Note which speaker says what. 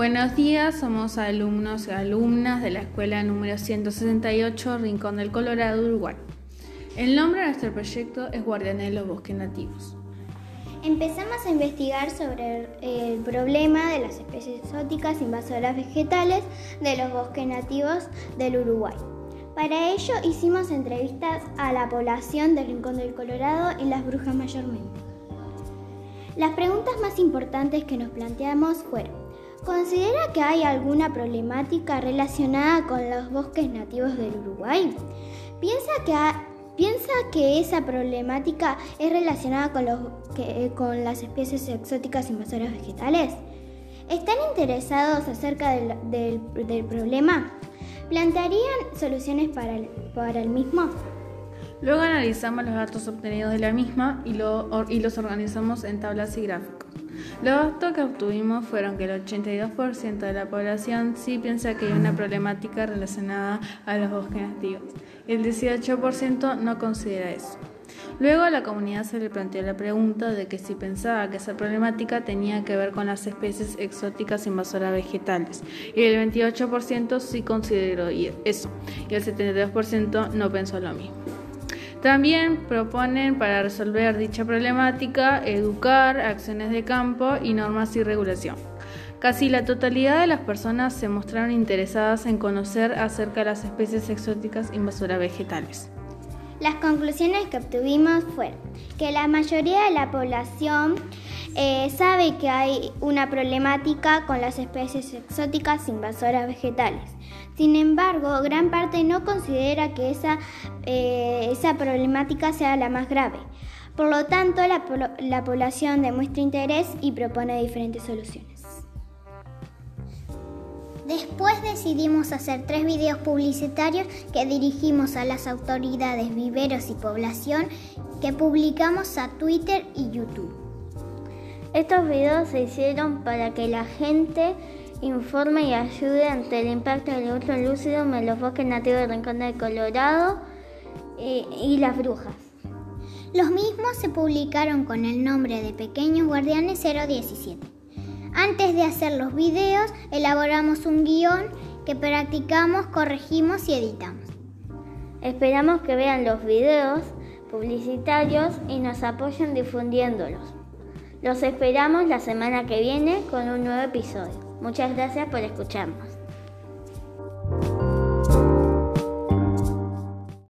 Speaker 1: Buenos días, somos alumnos y alumnas de la escuela número 168 Rincón del Colorado, Uruguay. El nombre de nuestro proyecto es Guardianes de los Bosques Nativos.
Speaker 2: Empezamos a investigar sobre el problema de las especies exóticas invasoras vegetales de los bosques nativos del Uruguay. Para ello hicimos entrevistas a la población del Rincón del Colorado y las brujas mayormente. Las preguntas más importantes que nos planteamos fueron, ¿considera que hay alguna problemática relacionada con los bosques nativos del Uruguay? ¿Piensa que, ¿piensa que esa problemática es relacionada con, los, con las especies exóticas invasoras vegetales? ¿Están interesados acerca del, problema? ¿Plantearían soluciones para para el mismo?
Speaker 1: Luego analizamos los datos obtenidos de la misma y, los organizamos en tablas y gráficos. Los datos que obtuvimos fueron que el 82% de la población sí piensa que hay una problemática relacionada a los bosques nativos el 18% no considera eso. Luego a la comunidad se le planteó la pregunta de que si pensaba que esa problemática tenía que ver con las especies exóticas invasoras vegetales y el 28% sí consideró eso y el 72% no pensó lo mismo. También proponen para resolver dicha problemática educar, acciones de campo y normas y regulación. Casi la totalidad de las personas se mostraron interesadas en conocer acerca de las especies exóticas invasoras vegetales.
Speaker 2: Las conclusiones que obtuvimos fueron que la mayoría de la población eh, sabe que hay una problemática con las especies exóticas invasoras vegetales. Sin embargo, gran parte no considera que esa, eh, esa problemática sea la más grave. Por lo tanto, la, la población demuestra interés y propone diferentes soluciones. Después decidimos hacer tres videos publicitarios que dirigimos a las autoridades, viveros y población que publicamos a Twitter y YouTube.
Speaker 3: Estos videos se hicieron para que la gente informe y ayude ante el impacto del uso lúcido en los bosques nativos del Rincón del Colorado y, y las brujas.
Speaker 2: Los mismos se publicaron con el nombre de Pequeños Guardianes 017. Antes de hacer los videos, elaboramos un guion que practicamos, corregimos y editamos.
Speaker 3: Esperamos que vean los videos publicitarios y nos apoyen difundiéndolos. Los esperamos la semana que viene con un nuevo episodio. Muchas gracias por escucharnos.